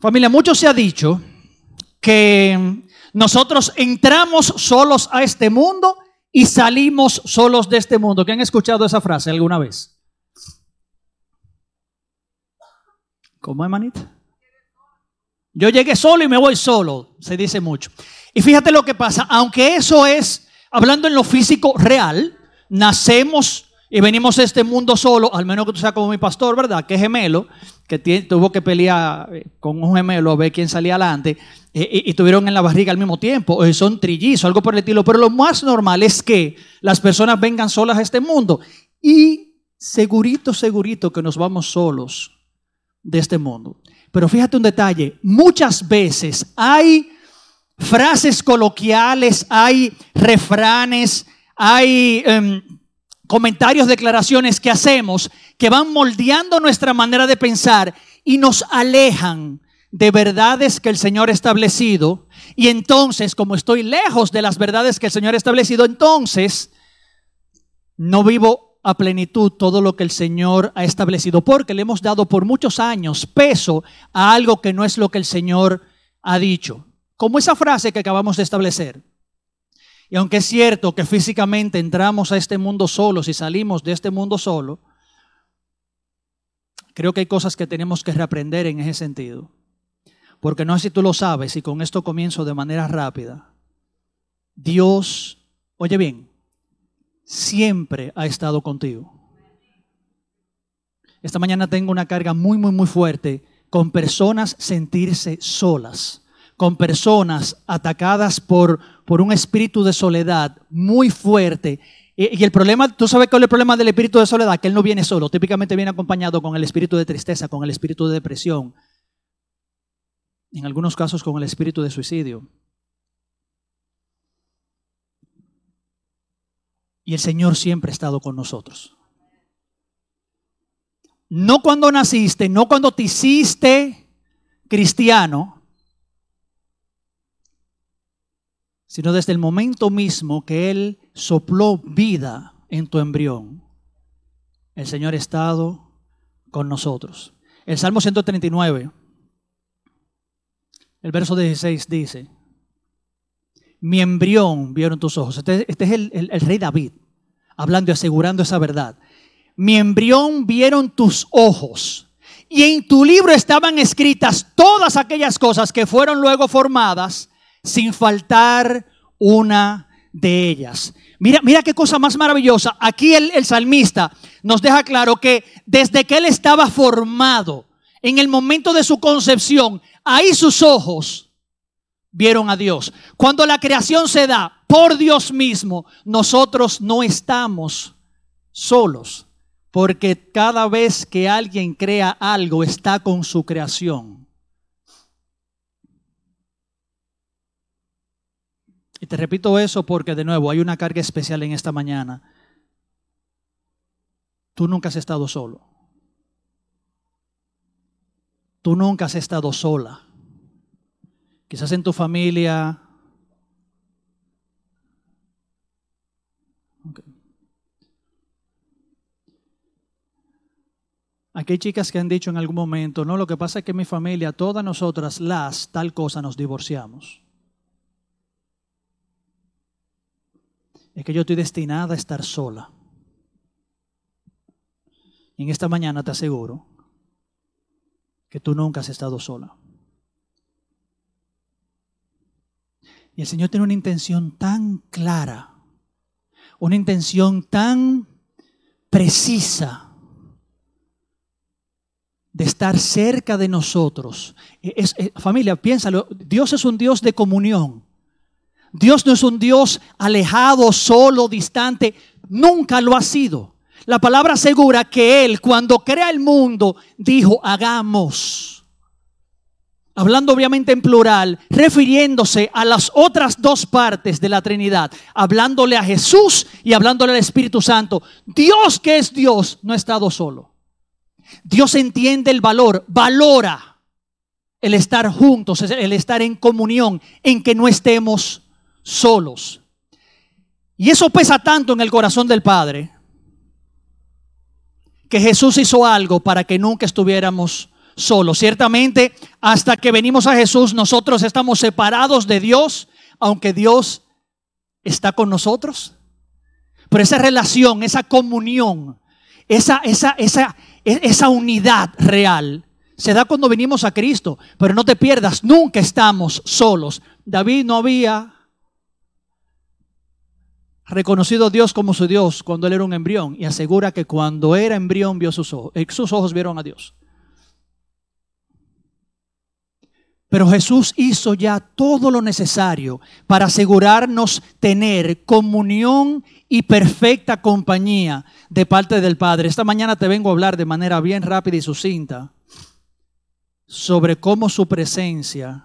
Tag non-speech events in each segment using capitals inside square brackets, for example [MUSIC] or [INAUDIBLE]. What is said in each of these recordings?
Familia, mucho se ha dicho que nosotros entramos solos a este mundo y salimos solos de este mundo. ¿Quién han escuchado esa frase alguna vez? ¿Cómo es, manita? Yo llegué solo y me voy solo, se dice mucho. Y fíjate lo que pasa, aunque eso es, hablando en lo físico real, nacemos y venimos a este mundo solo, al menos que tú seas como mi pastor, ¿verdad? Que es gemelo, que tuvo que pelear eh, con un gemelo a ver quién salía adelante, eh, y, tuvieron en la barriga al mismo tiempo, o son trillizos, algo por el estilo. Pero lo más normal es que las personas vengan solas a este mundo. Y segurito, segurito que nos vamos solos de este mundo. Pero fíjate un detalle, muchas veces hay frases coloquiales, hay refranes, hay... Em, comentarios, declaraciones que hacemos que van moldeando nuestra manera de pensar y nos alejan de verdades que el Señor ha establecido. Y entonces, como estoy lejos de las verdades que el Señor ha establecido, entonces no vivo a plenitud todo lo que el Señor ha establecido, porque le hemos dado por muchos años peso a algo que no es lo que el Señor ha dicho. Como esa frase que acabamos de establecer. Y aunque es cierto que físicamente entramos a este mundo solos y salimos de este mundo solo, creo que hay cosas que tenemos que reaprender en ese sentido. Porque no sé si tú lo sabes y con esto comienzo de manera rápida. Dios, oye bien, siempre ha estado contigo. Esta mañana tengo una carga muy, muy, muy fuerte con personas sentirse solas con personas atacadas por, por un espíritu de soledad muy fuerte. Y, el problema, tú sabes cuál es el problema del espíritu de soledad, que él no viene solo, típicamente viene acompañado con el espíritu de tristeza, con el espíritu de depresión, en algunos casos con el espíritu de suicidio. Y el Señor siempre ha estado con nosotros. No cuando naciste, no cuando te hiciste cristiano, sino desde el momento mismo que Él sopló vida en tu embrión. El Señor ha estado con nosotros. El Salmo 139, el verso 16 dice, mi embrión vieron tus ojos. Este, este es el, el rey David, hablando y asegurando esa verdad. Mi embrión vieron tus ojos. Y en tu libro estaban escritas todas aquellas cosas que fueron luego formadas sin faltar una de ellas. Mira, mira qué cosa más maravillosa. Aquí el, el salmista nos deja claro que desde que él estaba formado, en el momento de su concepción, ahí sus ojos vieron a Dios. Cuando la creación se da por Dios mismo, nosotros no estamos solos, porque cada vez que alguien crea algo está con su creación. Y te repito eso porque de nuevo hay una carga especial en esta mañana. Tú nunca has estado solo. Tú nunca has estado sola. Quizás en tu familia. Aquí hay chicas que han dicho en algún momento, no, lo que pasa es que mi familia, todas nosotras las, tal cosa, nos divorciamos. Es que yo estoy destinada a estar sola. Y en esta mañana te aseguro que tú nunca has estado sola. Y el Señor tiene una intención tan clara, una intención tan precisa de estar cerca de nosotros. Es, familia, piénsalo, Dios es un Dios de comunión. Dios no es un Dios alejado, solo, distante. Nunca lo ha sido. La palabra asegura que Él, cuando crea el mundo, dijo, hagamos. Hablando obviamente en plural, refiriéndose a las otras dos partes de la Trinidad, hablándole a Jesús y hablándole al Espíritu Santo. Dios que es Dios no ha estado solo. Dios entiende el valor, valora el estar juntos, el estar en comunión, en que no estemos solos. Y eso pesa tanto en el corazón del Padre que Jesús hizo algo para que nunca estuviéramos solos. Ciertamente, hasta que venimos a Jesús, nosotros estamos separados de Dios, aunque Dios está con nosotros. Pero esa relación, esa comunión, esa, esa, esa, esa unidad real se da cuando venimos a Cristo. Pero no te pierdas, nunca estamos solos. David no había reconocido a Dios como su Dios cuando él era un embrión y asegura que cuando era embrión vio sus ojos, eh, sus ojos vieron a Dios. Pero Jesús hizo ya todo lo necesario para asegurarnos tener comunión y perfecta compañía de parte del Padre. Esta mañana te vengo a hablar de manera bien rápida y sucinta sobre cómo su presencia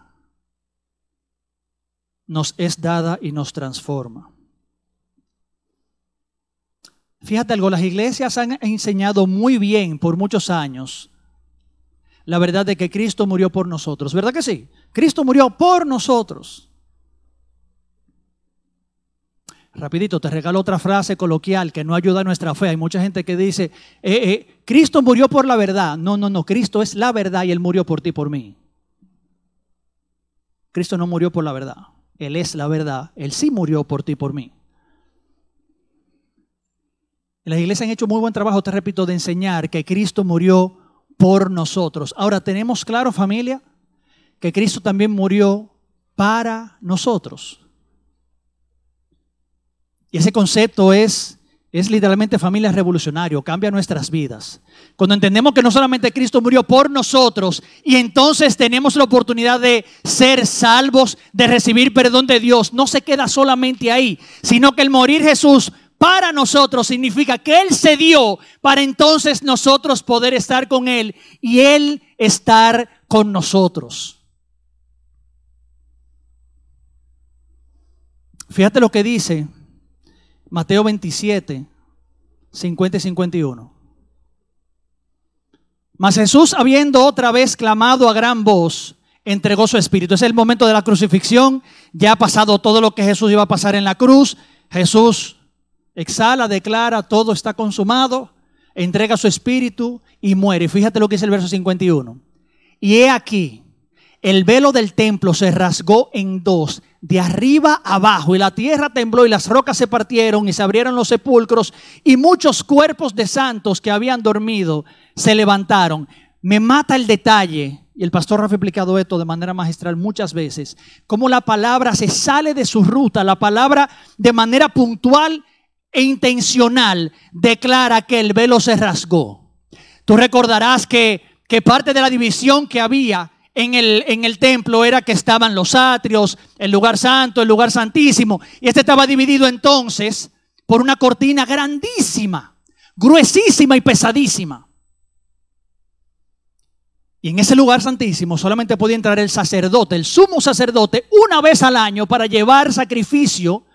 nos es dada y nos transforma. Fíjate algo, las iglesias han enseñado muy bien por muchos años la verdad de que Cristo murió por nosotros. ¿Verdad que sí? Cristo murió por nosotros. Rapidito, te regalo otra frase coloquial que no ayuda a nuestra fe. Hay mucha gente que dice, eh, eh, Cristo murió por la verdad. No, no, no, Cristo es la verdad y Él murió por ti por mí. Cristo no murió por la verdad. Él es la verdad. Él sí murió por ti por mí. Las iglesias han hecho muy buen trabajo, te repito, de enseñar que Cristo murió por nosotros. Ahora, ¿tenemos claro familia? Que Cristo también murió para nosotros. Y ese concepto es, es literalmente familia revolucionario, cambia nuestras vidas. Cuando entendemos que no solamente Cristo murió por nosotros y entonces tenemos la oportunidad de ser salvos, de recibir perdón de Dios, no se queda solamente ahí, sino que el morir Jesús para nosotros significa que Él se dio para entonces nosotros poder estar con Él y Él estar con nosotros. Fíjate lo que dice Mateo 27, 50 y 51. Mas Jesús, habiendo otra vez clamado a gran voz, entregó su espíritu. Es el momento de la crucifixión. Ya ha pasado todo lo que Jesús iba a pasar en la cruz. Jesús exhala, declara, todo está consumado, entrega su espíritu y muere. Fíjate lo que dice el verso 51. Y he aquí, el velo del templo se rasgó en dos, de arriba abajo, y la tierra tembló y las rocas se partieron y se abrieron los sepulcros y muchos cuerpos de santos que habían dormido se levantaron. Me mata el detalle, y el pastor ha explicado esto de manera magistral muchas veces, cómo la palabra se sale de su ruta, la palabra de manera puntual e intencional declara que el velo se rasgó. Tú recordarás que, que parte de la división que había en el, en el templo era que estaban los atrios, el lugar santo, el lugar santísimo. Y este estaba dividido entonces por una cortina grandísima, gruesísima y pesadísima. Y en ese lugar santísimo solamente podía entrar el sacerdote, el sumo sacerdote, una vez al año para llevar sacrificio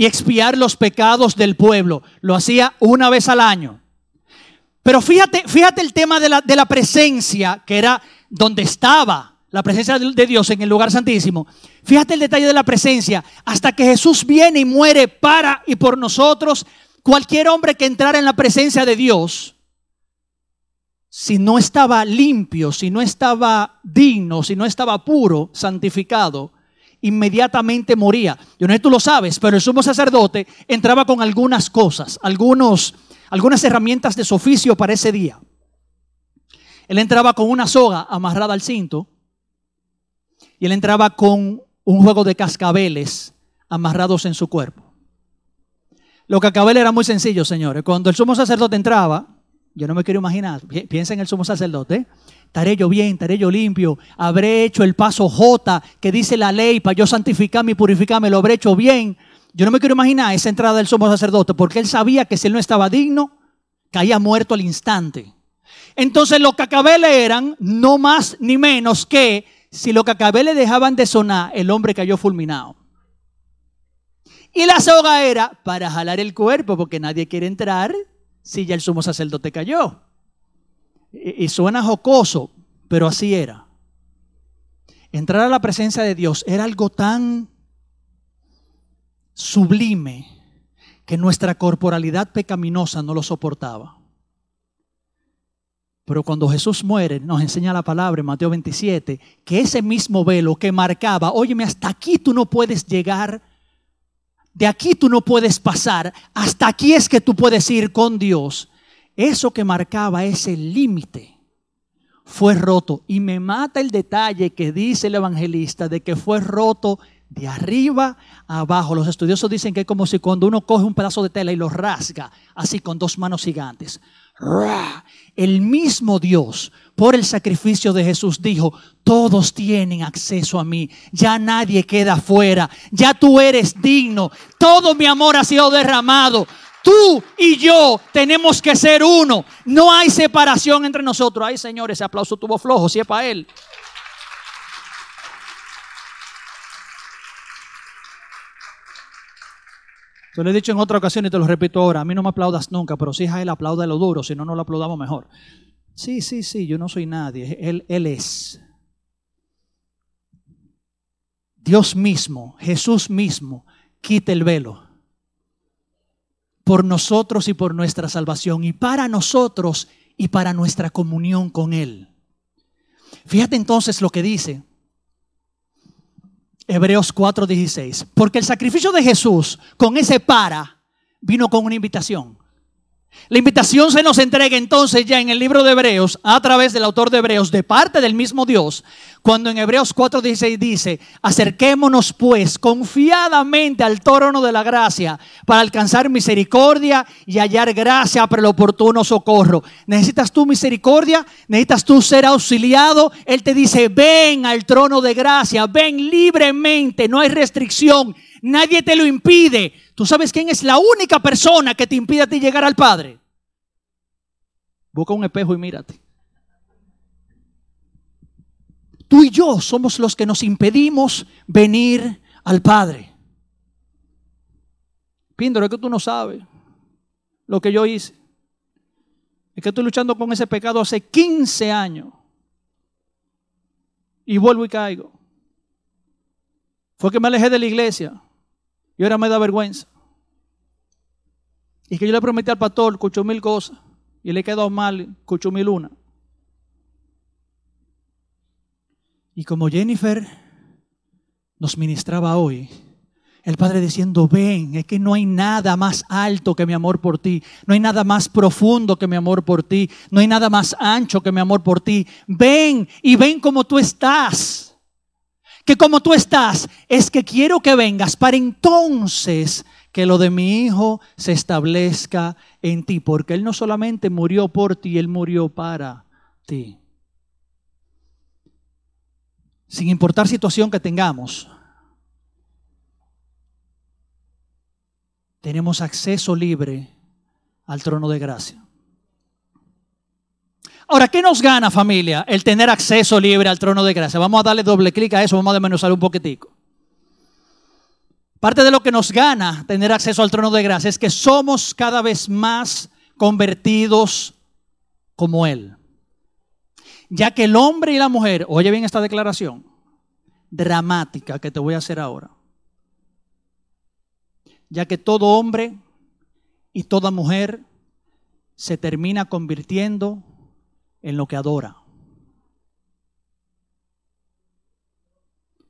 y expiar los pecados del pueblo. Lo hacía una vez al año. Pero fíjate, fíjate el tema de la, de la presencia, que era donde estaba la presencia de Dios en el lugar santísimo. Fíjate el detalle de la presencia. Hasta que Jesús viene y muere para y por nosotros, cualquier hombre que entrara en la presencia de Dios, si no estaba limpio, si no estaba digno, si no estaba puro, santificado, inmediatamente moría. Yo no sé tú lo sabes, pero el sumo sacerdote entraba con algunas cosas, algunos, algunas herramientas de su oficio para ese día. Él entraba con una soga amarrada al cinto y él entraba con un juego de cascabeles amarrados en su cuerpo. Lo cascabeles era muy sencillo, señores. Cuando el sumo sacerdote entraba, yo no me quiero imaginar, piensa en el sumo sacerdote, estaré yo bien, estaré yo limpio, habré hecho el paso J que dice la ley para yo santificarme y purificarme, lo habré hecho bien. Yo no me quiero imaginar esa entrada del sumo sacerdote porque él sabía que si él no estaba digno, caía muerto al instante. Entonces los cacabeles eran no más ni menos que si los cacabeles dejaban de sonar, el hombre cayó fulminado. Y la soga era para jalar el cuerpo porque nadie quiere entrar si ya el sumo sacerdote cayó. Y, suena jocoso, pero así era. Entrar a la presencia de Dios era algo tan sublime que nuestra corporalidad pecaminosa no lo soportaba. Pero cuando Jesús muere, nos enseña la palabra en Mateo 27, que ese mismo velo que marcaba, óyeme, hasta aquí tú no puedes llegar, de aquí tú no puedes pasar, hasta aquí es que tú puedes ir con Dios. Eso que marcaba ese límite fue roto. Y me mata el detalle que dice el evangelista de que fue roto de arriba a abajo. Los estudiosos dicen que es como si cuando uno coge un pedazo de tela y lo rasga, así con dos manos gigantes. El mismo Dios, por el sacrificio de Jesús, dijo, todos tienen acceso a mí, ya nadie queda fuera, ya tú eres digno, todo mi amor ha sido derramado, Tú y yo tenemos que ser uno. No hay separación entre nosotros. Ay, Señor, ese aplauso tuvo flojo, si es para Él. Yo lo he dicho en otra ocasión y te lo repito ahora. A mí no me aplaudas nunca, pero si es a Él, aplauda lo duro, si no, no lo aplaudamos mejor. Sí, sí, sí, yo no soy nadie. Él, él es. Dios mismo, Jesús mismo, quita el velo por nosotros y por nuestra salvación, y para nosotros y para nuestra comunión con Él. Fíjate entonces lo que dice Hebreos 4:16, porque el sacrificio de Jesús con ese para vino con una invitación. La invitación se nos entrega entonces ya en el libro de Hebreos a través del autor de Hebreos de parte del mismo Dios, cuando en Hebreos 4:16 dice, acerquémonos pues confiadamente al trono de la gracia para alcanzar misericordia y hallar gracia para el oportuno socorro. ¿Necesitas tú misericordia? ¿Necesitas tú ser auxiliado? Él te dice, ven al trono de gracia, ven libremente, no hay restricción, nadie te lo impide. ¿Tú sabes quién es la única persona que te impide a ti llegar al Padre? Busca un espejo y mírate. Tú y yo somos los que nos impedimos venir al Padre. Píndaro, es que tú no sabes lo que yo hice. Es que estoy luchando con ese pecado hace 15 años. Y vuelvo y caigo. Fue que me alejé de la iglesia. Y ahora me da vergüenza. Y que yo le prometí al pastor ocho mil cosas y le quedó mal ocho mil una. Y como Jennifer nos ministraba hoy, el Padre diciendo, ven, es que no hay nada más alto que mi amor por ti, no hay nada más profundo que mi amor por ti, no hay nada más ancho que mi amor por ti. Ven y ven como tú estás. Que como tú estás es que quiero que vengas para entonces que lo de mi hijo se establezca en ti, porque Él no solamente murió por ti, Él murió para ti. Sin importar situación que tengamos, tenemos acceso libre al trono de gracia. Ahora, ¿qué nos gana familia el tener acceso libre al trono de gracia? Vamos a darle doble clic a eso, vamos a desmenuzar un poquitico. Parte de lo que nos gana tener acceso al trono de gracia es que somos cada vez más convertidos como Él. Ya que el hombre y la mujer, oye bien esta declaración dramática que te voy a hacer ahora. Ya que todo hombre y toda mujer se termina convirtiendo en lo que adora.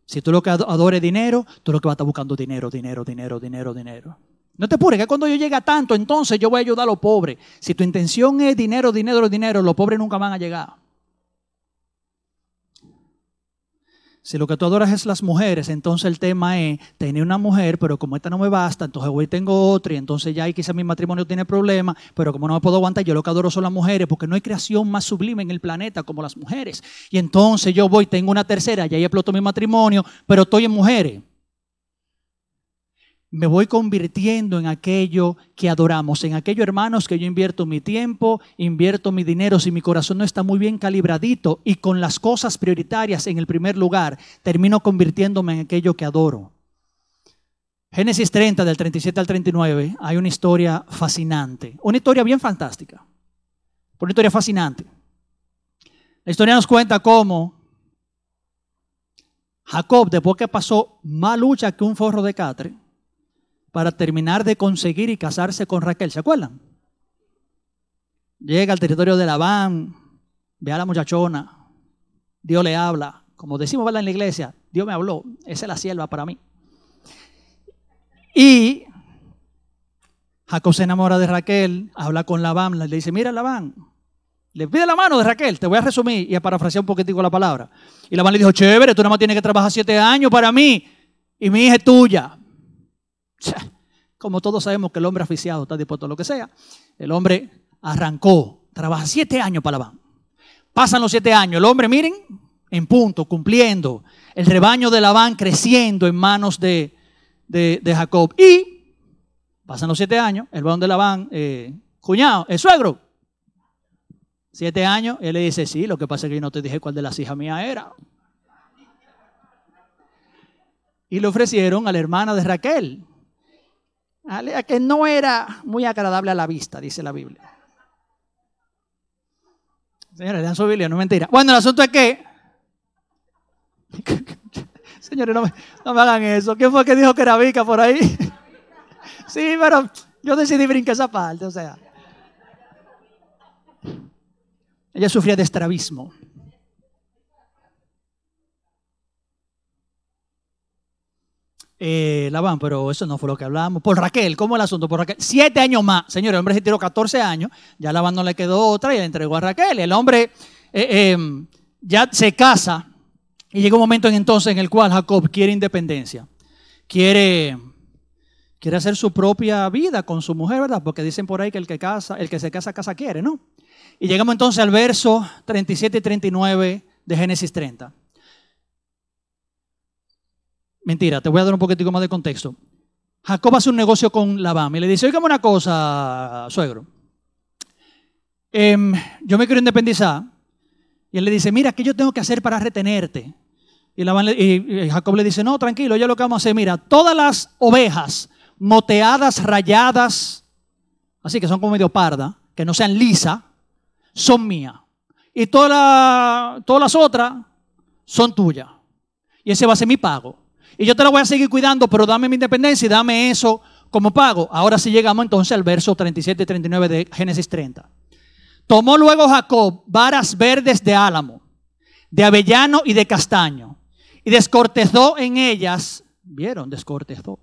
Si tú lo que adores dinero, tú lo que vas a estar buscando dinero, dinero, dinero, dinero, dinero. No te apures, que cuando yo llegue a tanto, entonces yo voy a ayudar a los pobres. Si tu intención es dinero, dinero, dinero, los pobres nunca van a llegar. Si lo que tú adoras es las mujeres, entonces el tema es tener una mujer, pero como esta no me basta, entonces hoy tengo otra y entonces ya quizá mi matrimonio tiene problemas, pero como no me puedo aguantar, yo lo que adoro son las mujeres, porque no hay creación más sublime en el planeta como las mujeres. Y entonces yo voy, tengo una tercera, ya ahí exploto mi matrimonio, pero estoy en mujeres me voy convirtiendo en aquello que adoramos, en aquello, hermanos, que yo invierto mi tiempo, invierto mi dinero, si mi corazón no está muy bien calibradito y con las cosas prioritarias en el primer lugar, termino convirtiéndome en aquello que adoro. Génesis 30, del 37 al 39, hay una historia fascinante, una historia bien fantástica, una historia fascinante. La historia nos cuenta cómo Jacob, después que pasó más lucha que un forro de catre, para terminar de conseguir y casarse con Raquel. ¿Se acuerdan? Llega al territorio de Labán, ve a la muchachona, Dios le habla, como decimos en la iglesia, Dios me habló, esa es la sierva para mí. Y Jacob se enamora de Raquel, habla con Labán, le dice, mira Labán, le pide la mano de Raquel, te voy a resumir y a parafrasear un poquitico la palabra. Y Labán le dijo, chévere, tú nada más tienes que trabajar siete años para mí y mi hija es tuya. Como todos sabemos que el hombre aficiado está dispuesto a lo que sea, el hombre arrancó, trabaja siete años para Labán. Pasan los siete años, el hombre, miren, en punto, cumpliendo, el rebaño de Labán creciendo en manos de, de, Jacob. Y pasan los siete años, el varón de Labán, eh, cuñado, el suegro, siete años, él le dice, sí, lo que pasa es que yo no te dije cuál de las hijas mías era. Y le ofrecieron a la hermana de Raquel, que no era muy agradable a la vista, dice la Biblia. Señores, dan su Biblia, no mentira. Bueno, el asunto es que. [LAUGHS] Señores, no me, hagan eso. ¿Quién fue que dijo que era Vica por ahí? [LAUGHS] sí, pero yo decidí brincar esa parte, o sea. Ella sufría de estrabismo. Eh, van, pero eso no fue lo que hablamos. Por Raquel, ¿cómo el asunto? Por Raquel. Siete años más. Señor, el hombre se tiró 14 años. Ya Labán no le quedó otra y le entregó a Raquel. El hombre eh, em, ya se casa y llega un momento en entonces en el cual Jacob quiere independencia. Quiere, quiere hacer su propia vida con su mujer, ¿verdad? Porque dicen por ahí que el que, casa, el que se casa, casa quiere, ¿no? Y llegamos entonces al verso 37 y 39 de Génesis 30. Mentira, te voy a dar un poquitico más de contexto. Jacob hace un negocio con Labán y le dice, oígame una cosa, suegro. Em, yo me quiero independizar. Y él le dice, mira, ¿qué yo tengo que hacer para retenerte? Y, y Jacob le dice, no, tranquilo, yo lo que vamos a hacer, mira, todas las ovejas moteadas, rayadas, así que son como medio parda, que no sean lisas, son mías. Y todas las otras son tuyas. Y ese va a ser mi pago. Y yo te la voy a seguir cuidando, pero dame mi independencia y dame eso como pago. Ahora sí llegamos entonces al verso 37 y 39 de Génesis 30. Tomó luego Jacob varas verdes de álamo, de avellano y de castaño, y descortezó en ellas, ¿vieron? Descortezó.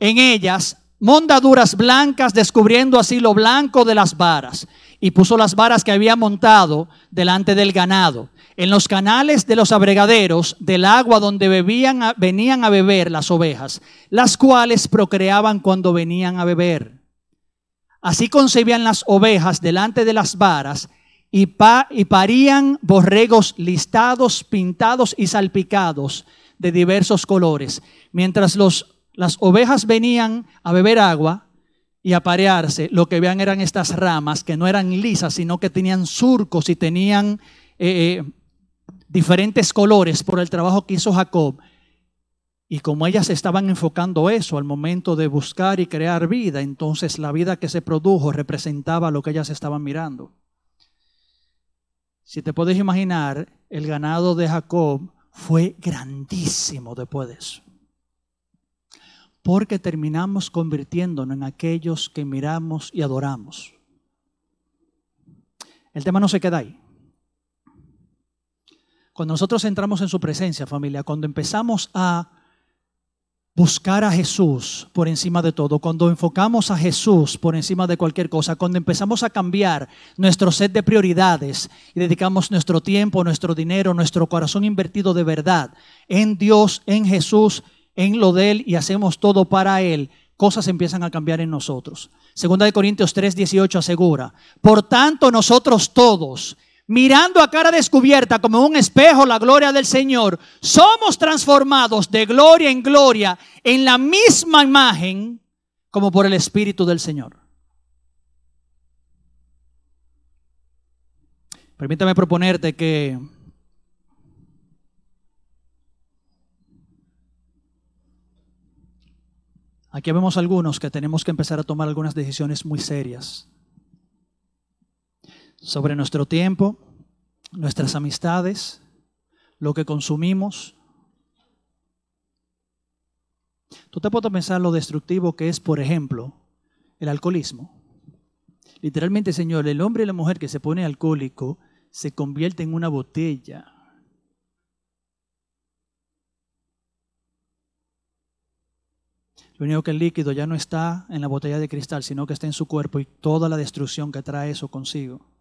En ellas mondaduras blancas, descubriendo así lo blanco de las varas, y puso las varas que había montado delante del ganado en los canales de los abregaderos del agua donde bebían, venían a beber las ovejas, las cuales procreaban cuando venían a beber. Así concebían las ovejas delante de las varas y, parían borregos listados, pintados y salpicados de diversos colores. Mientras los, las ovejas venían a beber agua y a parearse, lo que vean eran estas ramas que no eran lisas, sino que tenían surcos y tenían... Eh, eh, diferentes colores por el trabajo que hizo Jacob. Y como ellas estaban enfocando eso al momento de buscar y crear vida, entonces la vida que se produjo representaba lo que ellas estaban mirando. Si te puedes imaginar, el ganado de Jacob fue grandísimo después de eso. Porque terminamos convirtiéndonos en aquellos que miramos y adoramos. El tema no se queda ahí. Cuando nosotros entramos en su presencia, familia, cuando empezamos a buscar a Jesús por encima de todo, cuando enfocamos a Jesús por encima de cualquier cosa, cuando empezamos a cambiar nuestro set de prioridades y dedicamos nuestro tiempo, nuestro dinero, nuestro corazón invertido de verdad en Dios, en Jesús, en lo de Él y hacemos todo para Él, cosas empiezan a cambiar en nosotros. Segunda de Corintios 3, 18 asegura, por tanto nosotros todos, mirando a cara descubierta como un espejo la gloria del Señor, somos transformados de gloria en gloria en la misma imagen como por el Espíritu del Señor. Permítame proponerte que aquí vemos algunos que tenemos que empezar a tomar algunas decisiones muy serias sobre nuestro tiempo, nuestras amistades, lo que consumimos. Tú te puedes pensar lo destructivo que es, por ejemplo, el alcoholismo. Literalmente, Señor, el hombre y la mujer que se pone alcohólico se convierte en una botella. Lo único que el líquido ya no está en la botella de cristal, sino que está en su cuerpo y toda la destrucción que trae eso consigo.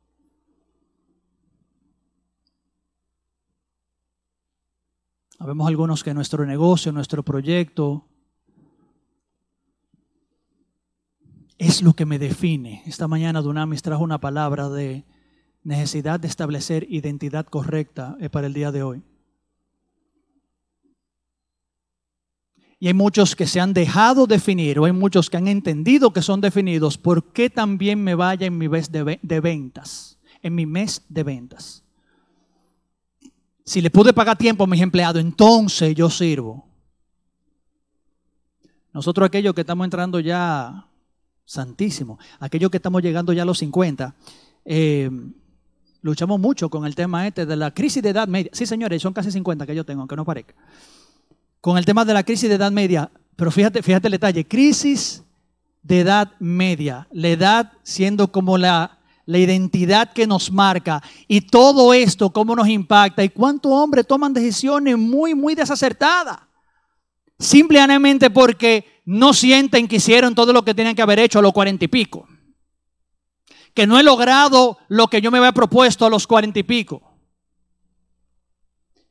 Habemos algunos que nuestro negocio, nuestro proyecto, es lo que me define. Esta mañana Dunamis trajo una palabra de necesidad de establecer identidad correcta eh, para el día de hoy. Y hay muchos que se han dejado definir, o hay muchos que han entendido que son definidos. ¿Por qué también me vaya en mi mes de, de ventas? En mi mes de ventas. Si le pude pagar tiempo a mis empleados, entonces yo sirvo. Nosotros aquellos que estamos entrando ya, santísimo, aquellos que estamos llegando ya a los 50, eh, luchamos mucho con el tema este de la crisis de edad media. Sí, señores, son casi 50 que yo tengo, aunque no parezca. Con el tema de la crisis de edad media, pero fíjate, fíjate el detalle, crisis de edad media, la edad siendo como la, la identidad que nos marca y todo esto, cómo nos impacta y cuántos hombres toman decisiones muy, muy desacertadas. Simplemente porque no sienten que hicieron todo lo que tenían que haber hecho a los cuarenta y pico que no he logrado lo que yo me había propuesto a los cuarenta y pico.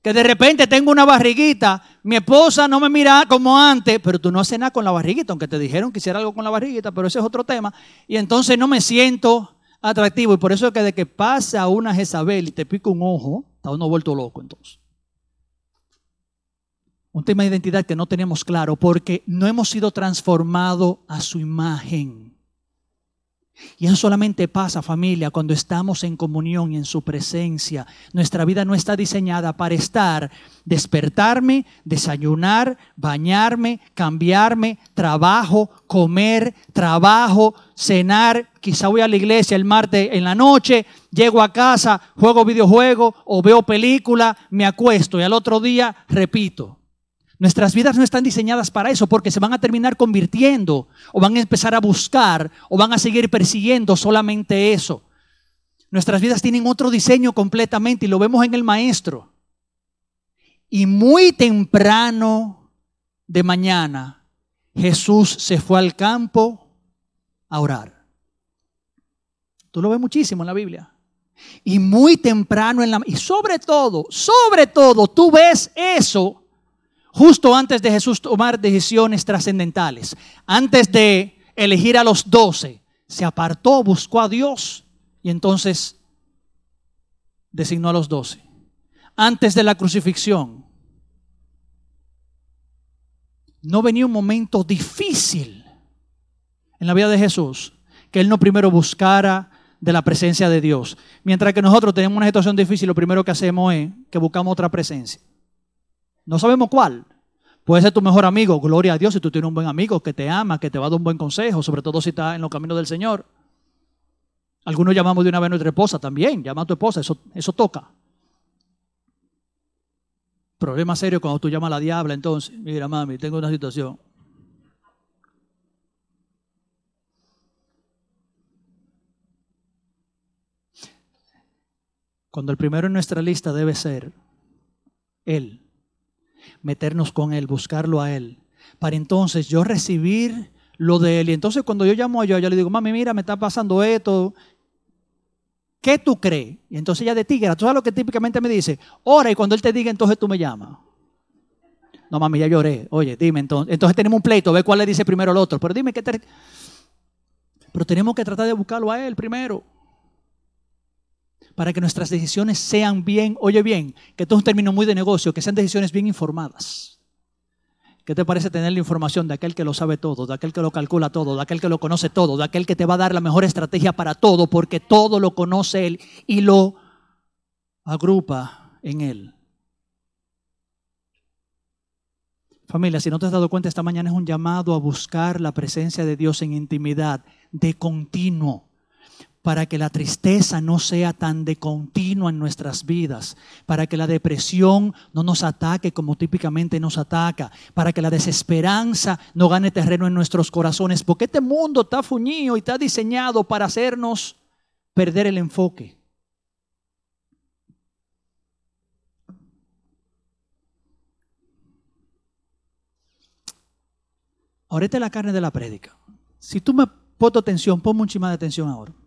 Que de repente tengo una barriguita, mi esposa no me mira como antes, pero tú no haces nada con la barriguita, aunque te dijeron que hiciera algo con la barriguita, pero ese es otro tema. Y entonces no me siento atractivo. Y por eso es que de que pasa una Jezabel y te pica un ojo, está uno vuelto loco entonces. Un tema de identidad que no tenemos claro porque no hemos sido transformados a su imagen. Y eso solamente pasa, familia, cuando estamos en comunión y en su presencia. Nuestra vida no está diseñada para estar, despertarme, desayunar, bañarme, cambiarme, trabajo, comer, trabajo, cenar. Quizá voy a la iglesia el martes en la noche, llego a casa, juego videojuegos o veo película, me acuesto y al otro día repito. Nuestras vidas no están diseñadas para eso porque se van a terminar convirtiendo o van a empezar a buscar o van a seguir persiguiendo solamente eso. Nuestras vidas tienen otro diseño completamente y lo vemos en el maestro. Y muy temprano de mañana Jesús se fue al campo a orar. Tú lo ves muchísimo en la Biblia. Y muy temprano en la... Y sobre todo, sobre todo, tú ves eso justo antes de Jesús tomar decisiones trascendentales, antes de elegir a los doce, se apartó, buscó a Dios y entonces designó a los doce. Antes de la crucifixión, no venía un momento difícil en la vida de Jesús que él no primero buscara de la presencia de Dios. Mientras que nosotros tenemos una situación difícil, lo primero que hacemos es que buscamos otra presencia. No sabemos cuál. Puede ser tu mejor amigo, gloria a Dios, si tú tienes un buen amigo que te ama, que te va a dar un buen consejo, sobre todo si está en los caminos del Señor. Algunos llamamos de una vez a nuestra esposa también, llama a tu esposa, eso, eso toca. Problema serio cuando tú llamas a la diabla, entonces, mira mami, tengo una situación. Cuando el primero en nuestra lista debe ser Él meternos con Él, buscarlo a Él, para entonces yo recibir lo de Él. Y entonces cuando yo llamo a ella, yo le digo, mami, mira, me está pasando esto. ¿Qué tú crees? Y entonces ella de tigre, tú sabes lo que típicamente me dice, ora y cuando Él te diga, entonces tú me llamas. No, mami, ya lloré. Oye, dime entonces. Entonces tenemos un pleito, ve cuál le dice primero al otro. Pero dime qué te... Pero tenemos que tratar de buscarlo a Él primero para que nuestras decisiones sean bien, oye bien, que esto es un término muy de negocio, que sean decisiones bien informadas. ¿Qué te parece tener la información de aquel que lo sabe todo, de aquel que lo calcula todo, de aquel que lo conoce todo, de aquel que te va a dar la mejor estrategia para todo, porque todo lo conoce Él y lo agrupa en Él? Familia, si no te has dado cuenta, esta mañana es un llamado a buscar la presencia de Dios en intimidad, de continuo para que la tristeza no sea tan de continua en nuestras vidas, para que la depresión no nos ataque como típicamente nos ataca, para que la desesperanza no gane terreno en nuestros corazones, porque este mundo está fuñido y está diseñado para hacernos perder el enfoque. Ahora esta es la carne de la prédica. Si tú me pones atención, ponme un atención ahora.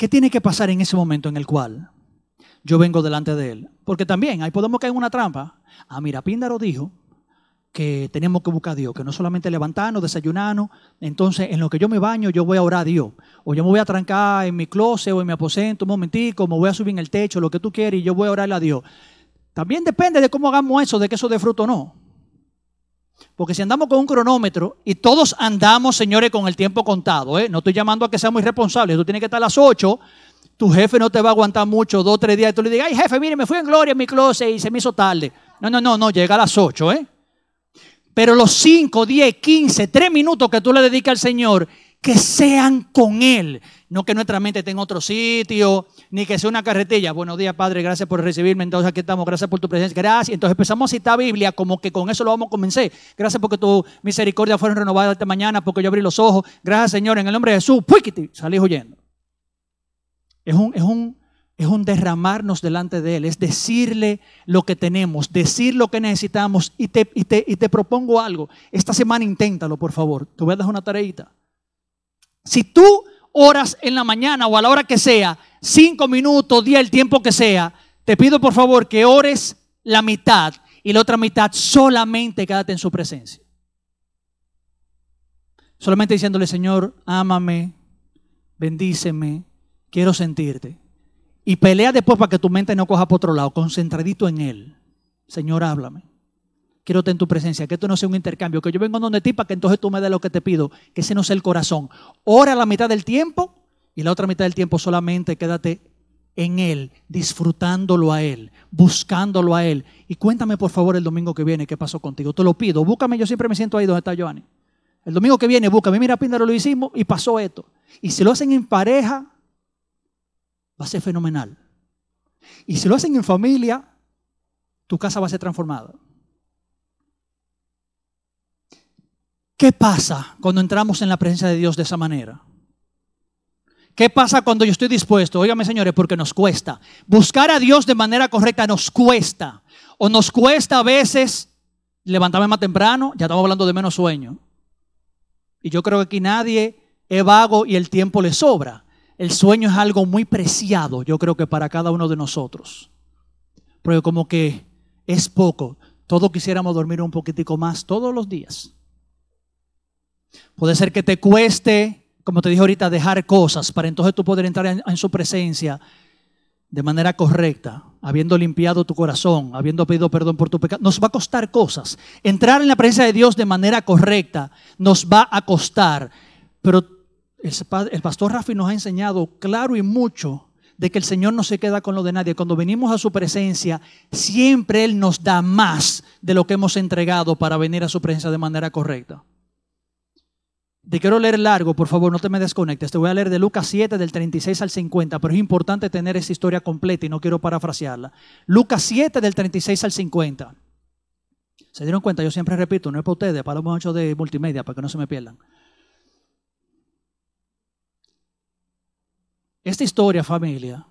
¿Qué tiene que pasar en ese momento en el cual yo vengo delante de él? Porque también ahí podemos caer en una trampa. Ah, mira, Píndaro dijo que tenemos que buscar a Dios, que no solamente levantarnos, desayunarnos, entonces en lo que yo me baño yo voy a orar a Dios, o yo me voy a trancar en mi closet o en mi aposento un momentico, me voy a subir en el techo, lo que tú quieras y yo voy a orarle a Dios. También depende de cómo hagamos eso, de que eso dé fruto o no. Porque si andamos con un cronómetro y todos andamos, señores, con el tiempo contado, ¿eh? no estoy llamando a que seamos irresponsables, tú tienes que estar a las 8, tu jefe no te va a aguantar mucho, dos, tres días, y tú le digas, ay jefe, mire, me fui en gloria en mi closet y se me hizo tarde. No, no, no, no, llega a las 8, ¿eh? Pero los 5, 10, 15, 3 minutos que tú le dedicas al Señor, que sean con Él. No que nuestra mente esté en otro sitio, ni que sea una carretilla. Buenos días, Padre, gracias por recibirme. Entonces aquí estamos, gracias por tu presencia. Gracias. Entonces empezamos a citar Biblia como que con eso lo vamos a convencer. Gracias porque tu misericordia fueron renovadas esta mañana, porque yo abrí los ojos. Gracias, Señor, en el nombre de Jesús. ¡Puiquiti! Salí huyendo. Es un, es un, es un derramarnos delante de Él, es decirle lo que tenemos, decir lo que necesitamos y te, y te, y te propongo algo. Esta semana inténtalo, por favor. Te voy a dar una tareita. Si tú oras en la mañana o a la hora que sea, cinco minutos, día, el tiempo que sea, te pido por favor que ores la mitad y la otra mitad solamente quédate en su presencia. Solamente diciéndole, Señor, ámame, bendíceme, quiero sentirte. Y pelea después para que tu mente no coja por otro lado, concentradito en Él. Señor, háblame. Quiero tener tu presencia, que esto no sea un intercambio, que yo vengo donde ti para que entonces tú me des lo que te pido, que ese no sea el corazón. Ora la mitad del tiempo y la otra mitad del tiempo solamente quédate en Él, disfrutándolo a Él, buscándolo a Él. Y cuéntame por favor el domingo que viene qué pasó contigo. Te lo pido, búscame, yo siempre me siento ahí donde está Joanny. El domingo que viene, búscame, mira, Píndaro, lo hicimos y pasó esto. Y si lo hacen en pareja, va a ser fenomenal. Y si lo hacen en familia, tu casa va a ser transformada. ¿Qué pasa cuando entramos en la presencia de Dios de esa manera? ¿Qué pasa cuando yo estoy dispuesto? Óigame, señores, porque nos cuesta. Buscar a Dios de manera correcta nos cuesta. O nos cuesta a veces levantarme más temprano, ya estamos hablando de menos sueño. Y yo creo que aquí nadie es vago y el tiempo le sobra. El sueño es algo muy preciado, yo creo que para cada uno de nosotros. Porque como que es poco. Todos quisiéramos dormir un poquitico más todos los días. Puede ser que te cueste, como te dije ahorita, dejar cosas para entonces tú poder entrar en, su presencia de manera correcta, habiendo limpiado tu corazón, habiendo pedido perdón por tu pecado. Nos va a costar cosas. Entrar en la presencia de Dios de manera correcta nos va a costar, pero el pastor Rafi nos ha enseñado claro y mucho de que el Señor no se queda con lo de nadie. Cuando venimos a su presencia, siempre Él nos da más de lo que hemos entregado para venir a su presencia de manera correcta. Te quiero leer largo, por favor, no te me desconectes. Te voy a leer de Lucas 7, del 36 al 50, pero es importante tener esa historia completa y no quiero parafrasearla. Lucas 7, del 36 al 50. ¿Se dieron cuenta? Yo siempre repito, no es para ustedes, para los muchachos de multimedia, para que no se me pierdan. Esta historia, familia,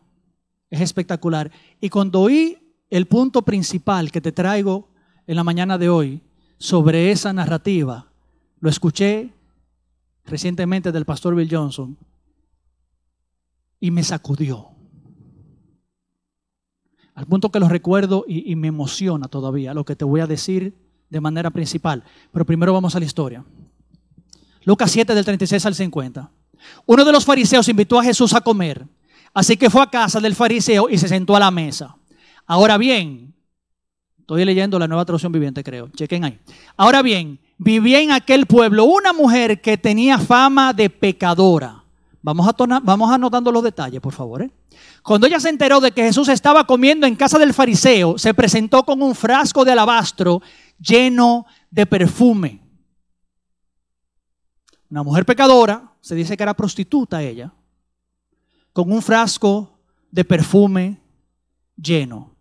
es espectacular. Y cuando oí el punto principal que te traigo en la mañana de hoy sobre esa narrativa, lo escuché recientemente del pastor Bill Johnson y me sacudió. Al punto que lo recuerdo y, me emociona todavía lo que te voy a decir de manera principal. Pero primero vamos a la historia. Lucas 7 del 36 al 50. Uno de los fariseos invitó a Jesús a comer, así que fue a casa del fariseo y se sentó a la mesa. Ahora bien, estoy leyendo la nueva traducción viviente, creo, chequen ahí. Ahora bien, vivía en aquel pueblo una mujer que tenía fama de pecadora. Vamos, a vamos anotando los detalles, por favor. ¿eh? Cuando ella se enteró de que Jesús estaba comiendo en casa del fariseo, se presentó con un frasco de alabastro lleno de perfume. Una mujer pecadora, se dice que era prostituta ella, con un frasco de perfume lleno.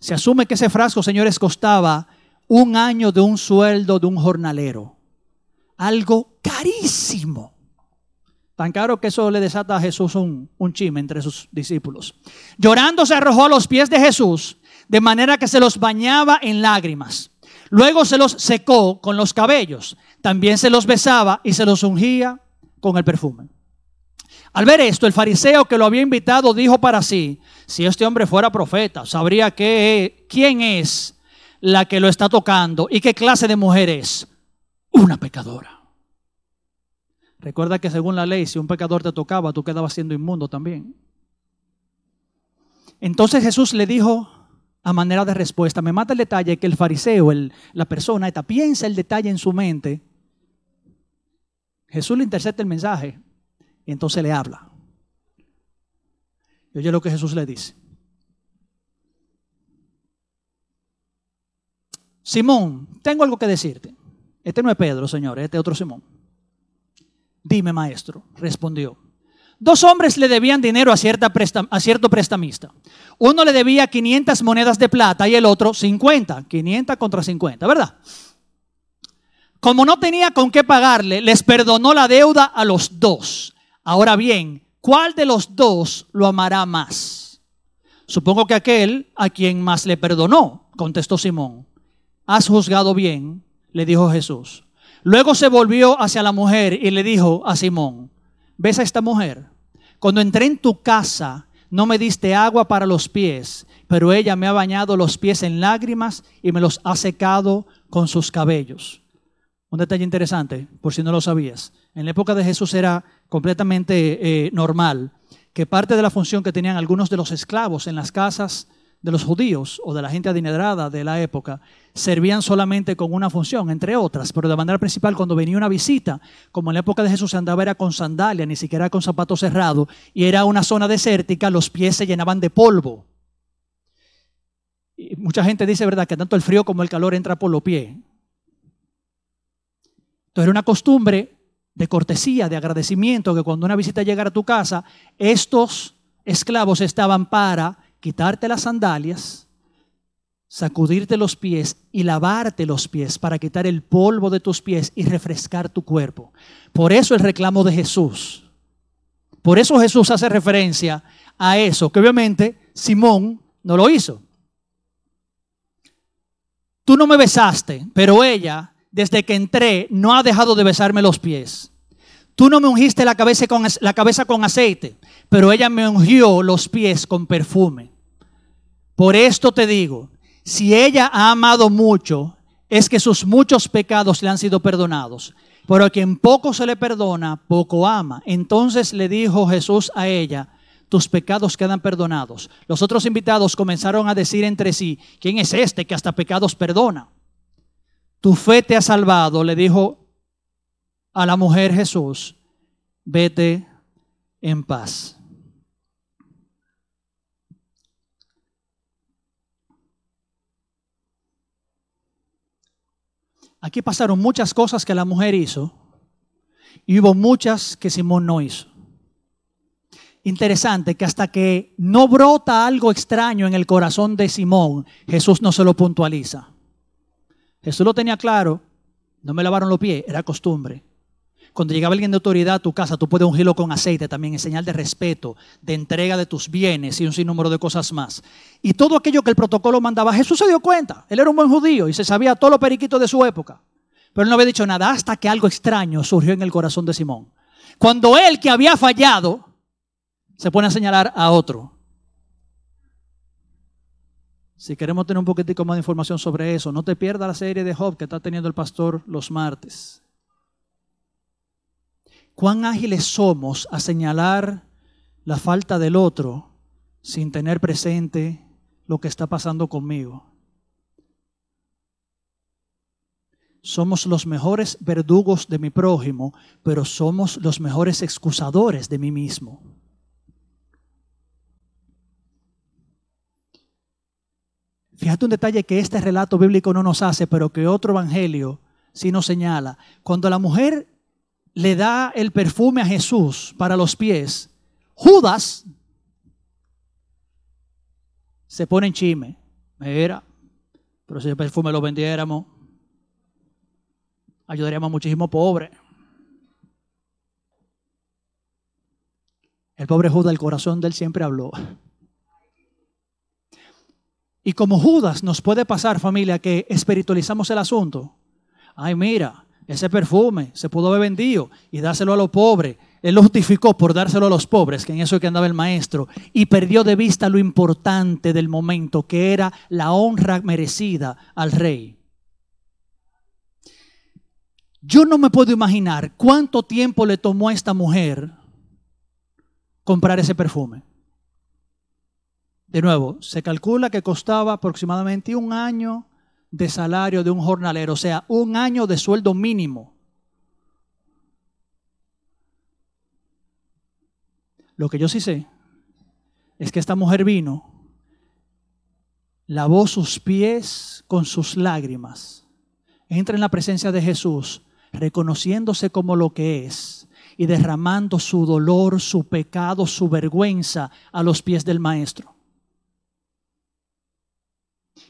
Se asume que ese frasco, señores, costaba un año de un sueldo de un jornalero. Algo carísimo. Tan caro que eso le desata a Jesús un, un chisme entre sus discípulos. Llorando se arrojó a los pies de Jesús, de manera que se los bañaba en lágrimas. Luego se los secó con los cabellos. También se los besaba y se los ungía con el perfume. Al ver esto, el fariseo que lo había invitado dijo para sí, si este hombre fuera profeta, sabría qué, quién es la que lo está tocando y qué clase de mujer es. Una pecadora. Recuerda que según la ley, si un pecador te tocaba, tú quedabas siendo inmundo también. Entonces Jesús le dijo a manera de respuesta, me mata el detalle que el fariseo, la persona esta, piensa el detalle en su mente. Jesús le intercepta el mensaje y entonces le habla. Y oye lo que Jesús le dice. Simón, tengo algo que decirte. Este no es Pedro, señor, este es otro Simón. Dime, maestro, respondió. Dos hombres le debían dinero a, cierta a cierto prestamista. Uno le debía 500 monedas de plata y el otro 50. 500 contra 50, ¿verdad? Como no tenía con qué pagarle, les perdonó la deuda a los dos. Ahora bien, ¿cuál de los dos lo amará más? Supongo que aquel a quien más le perdonó, contestó Simón. Has juzgado bien, le dijo Jesús. Luego se volvió hacia la mujer y le dijo a Simón, ¿ves a esta mujer? Cuando entré en tu casa, no me diste agua para los pies, pero ella me ha bañado los pies en lágrimas y me los ha secado con sus cabellos. Un detalle interesante, por si no lo sabías. En la época de Jesús era completamente eh, normal que parte de la función que tenían algunos de los esclavos en las casas de los judíos o de la gente adinerada de la época servían solamente con una función, entre otras, pero de manera principal cuando venía una visita, como en la época de Jesús se andaba era con sandalia, ni siquiera con zapatos cerrados, y era una zona desértica, los pies se llenaban de polvo. Y mucha gente dice, ¿verdad?, que tanto el frío como el calor entra por los pies. Entonces era una costumbre de cortesía, de agradecimiento, que cuando una visita llegara a tu casa, estos esclavos estaban para quitarte las sandalias, sacudirte los pies y lavarte los pies para quitar el polvo de tus pies y refrescar tu cuerpo. Por eso el reclamo de Jesús. Por eso Jesús hace referencia a eso, que obviamente Simón no lo hizo. Tú no me besaste, pero ella, desde que entré, no ha dejado de besarme los pies. Tú no me ungiste la cabeza con, la cabeza con aceite, pero ella me ungió los pies con perfume. Por esto te digo, si ella ha amado mucho, es que sus muchos pecados le han sido perdonados. Pero a quien poco se le perdona, poco ama. Entonces le dijo Jesús a ella, tus pecados quedan perdonados. Los otros invitados comenzaron a decir entre sí, ¿quién es este que hasta pecados perdona? Tu fe te ha salvado, le dijo a la mujer Jesús, vete en paz. Aquí pasaron muchas cosas que la mujer hizo y hubo muchas que Simón no hizo. Interesante que hasta que no brota algo extraño en el corazón de Simón, Jesús no se lo puntualiza. Jesús lo tenía claro, no me lavaron los pies, era costumbre. Cuando llegaba alguien de autoridad a tu casa, tú puedes ungirlo con aceite también en señal de respeto, de entrega de tus bienes y un sinnúmero de cosas más. Y todo aquello que el protocolo mandaba, Jesús se dio cuenta. Él era un buen judío y se sabía todos los periquitos de su época. Pero él no había dicho nada hasta que algo extraño surgió en el corazón de Simón. Cuando él que había fallado se pone a señalar a otro. Si queremos tener un poquitico más de información sobre eso, no te pierdas la serie de Job que está teniendo el pastor los martes cuán ágiles somos a señalar la falta del otro sin tener presente lo que está pasando conmigo. Somos los mejores verdugos de mi prójimo, pero somos los mejores excusadores de mí mismo. Fíjate un detalle que este relato bíblico no nos hace, pero que otro evangelio sí nos señala. Cuando la mujer le da el perfume a Jesús para los pies, Judas se pone en chime. Mira, pero si el perfume lo vendiéramos, ayudaríamos a muchísimo pobre. El pobre Judas, el corazón de él siempre habló. Y como Judas nos puede pasar, familia, que espiritualizamos el asunto. Ay, mira, ese perfume se pudo haber vendido y dárselo a los pobres. Él lo justificó por dárselo a los pobres, que en eso es que andaba el maestro, y perdió de vista lo importante del momento, que era la honra merecida al rey. Yo no me puedo imaginar cuánto tiempo le tomó a esta mujer comprar ese perfume. De nuevo, se calcula que costaba aproximadamente un año de salario de un jornalero, o sea, un año de sueldo mínimo. Lo que yo sí sé es que esta mujer vino, lavó sus pies con sus lágrimas, entra en la presencia de Jesús, reconociéndose como lo que es y derramando su dolor, su pecado, su vergüenza a los pies del Maestro.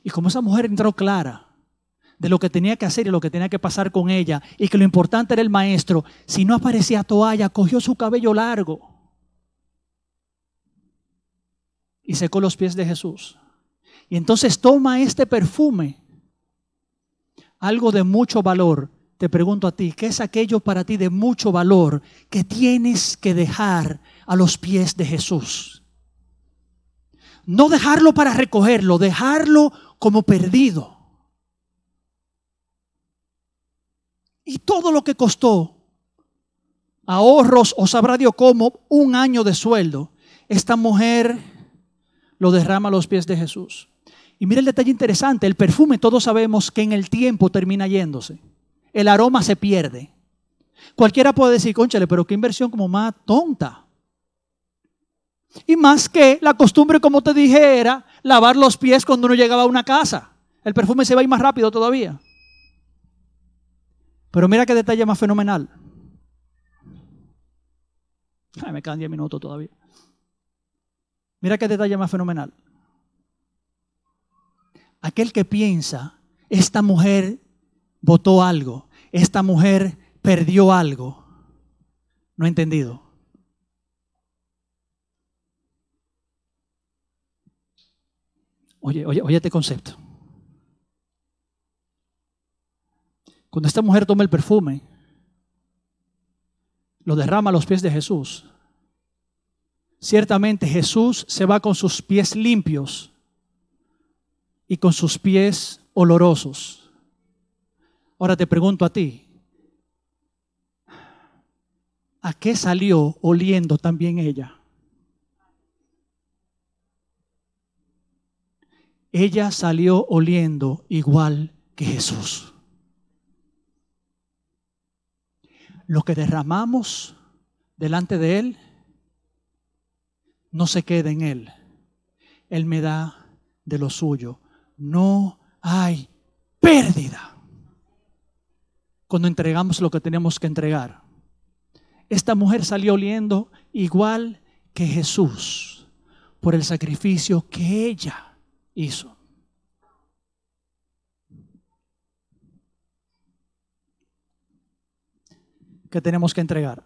Y como esa mujer entró clara de lo que tenía que hacer y lo que tenía que pasar con ella, y que lo importante era el maestro, si no aparecía toalla, cogió su cabello largo y secó los pies de Jesús. Y entonces toma este perfume, algo de mucho valor. Te pregunto a ti, ¿qué es aquello para ti de mucho valor que tienes que dejar a los pies de Jesús? No dejarlo para recogerlo, dejarlo como perdido. Y todo lo que costó, ahorros o sabrá Dios cómo, un año de sueldo, esta mujer lo derrama a los pies de Jesús. Y mira el detalle interesante, el perfume todos sabemos que en el tiempo termina yéndose. El aroma se pierde. Cualquiera puede decir, conchale, pero qué inversión como más tonta. Y más que la costumbre, como te dije, era lavar los pies cuando uno llegaba a una casa. El perfume se va a ir más rápido todavía. Pero mira qué detalle más fenomenal. Ay, me quedan 10 minutos todavía. Mira qué detalle más fenomenal. Aquel que piensa, esta mujer votó algo, esta mujer perdió algo, no ha entendido. Oye, oye, oye este concepto. Cuando esta mujer toma el perfume, lo derrama a los pies de Jesús. Ciertamente Jesús se va con sus pies limpios y con sus pies olorosos. Ahora te pregunto a ti, ¿a qué salió oliendo también ella? Ella salió oliendo igual que Jesús. Lo que derramamos delante de Él no se queda en Él. Él me da de lo suyo. No hay pérdida cuando entregamos lo que tenemos que entregar. Esta mujer salió oliendo igual que Jesús por el sacrificio que ella hizo. ¿Qué tenemos que entregar?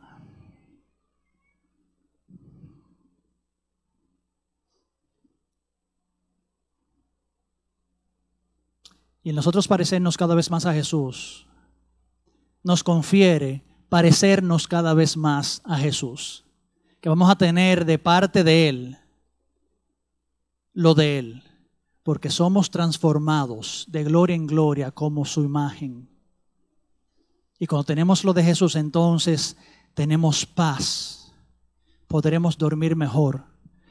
Y en nosotros parecernos cada vez más a Jesús, nos confiere parecernos cada vez más a Jesús. Que vamos a tener de parte de Él lo de Él porque somos transformados de gloria en gloria como su imagen. Y cuando tenemos lo de Jesús, entonces tenemos paz, podremos dormir mejor.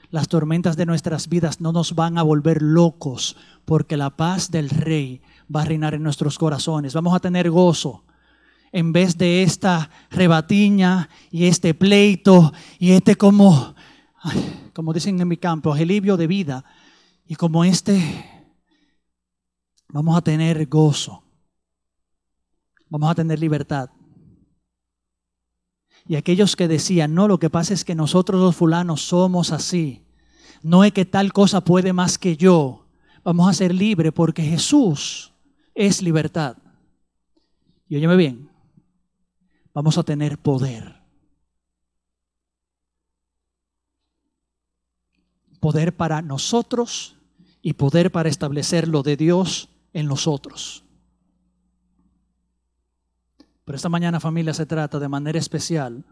Las tormentas de nuestras vidas no nos van a volver locos, porque la paz del Rey va a reinar en nuestros corazones. Vamos a tener gozo en vez de esta rebatiña y este pleito y este como, como dicen en mi campo, alivio de vida y como este, vamos a tener gozo. Vamos a tener libertad. Y aquellos que decían, no, lo que pasa es que nosotros los fulanos somos así. No es que tal cosa puede más que yo. Vamos a ser libres porque Jesús es libertad. Y óyeme bien, vamos a tener poder. Poder para nosotros y poder para establecer lo de Dios en nosotros. Pero esta mañana familia se trata de manera especial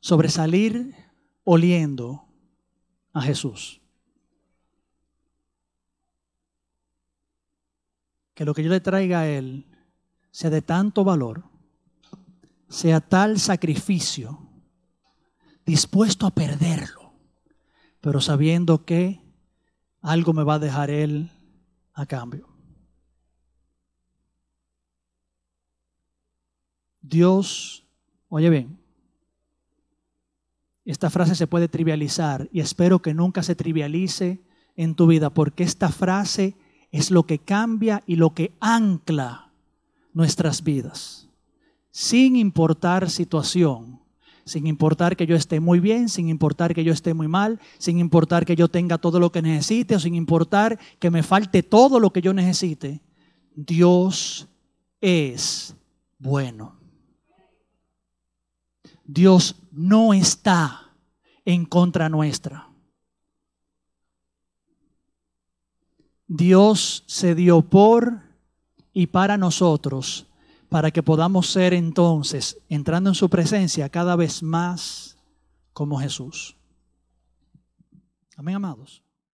sobre salir oliendo a Jesús. Que lo que yo le traiga a Él sea de tanto valor, sea tal sacrificio, dispuesto a perderlo, pero sabiendo que algo me va a dejar Él a cambio. Dios, oye bien, esta frase se puede trivializar y espero que nunca se trivialice en tu vida porque esta frase es lo que cambia y lo que ancla nuestras vidas. Sin importar situación, sin importar que yo esté muy bien, sin importar que yo esté muy mal, sin importar que yo tenga todo lo que necesite o sin importar que me falte todo lo que yo necesite, Dios es bueno. Dios no está en contra nuestra. Dios se dio por y para nosotros, para que podamos ser entonces, entrando en su presencia, cada vez más como Jesús. Amén, amados.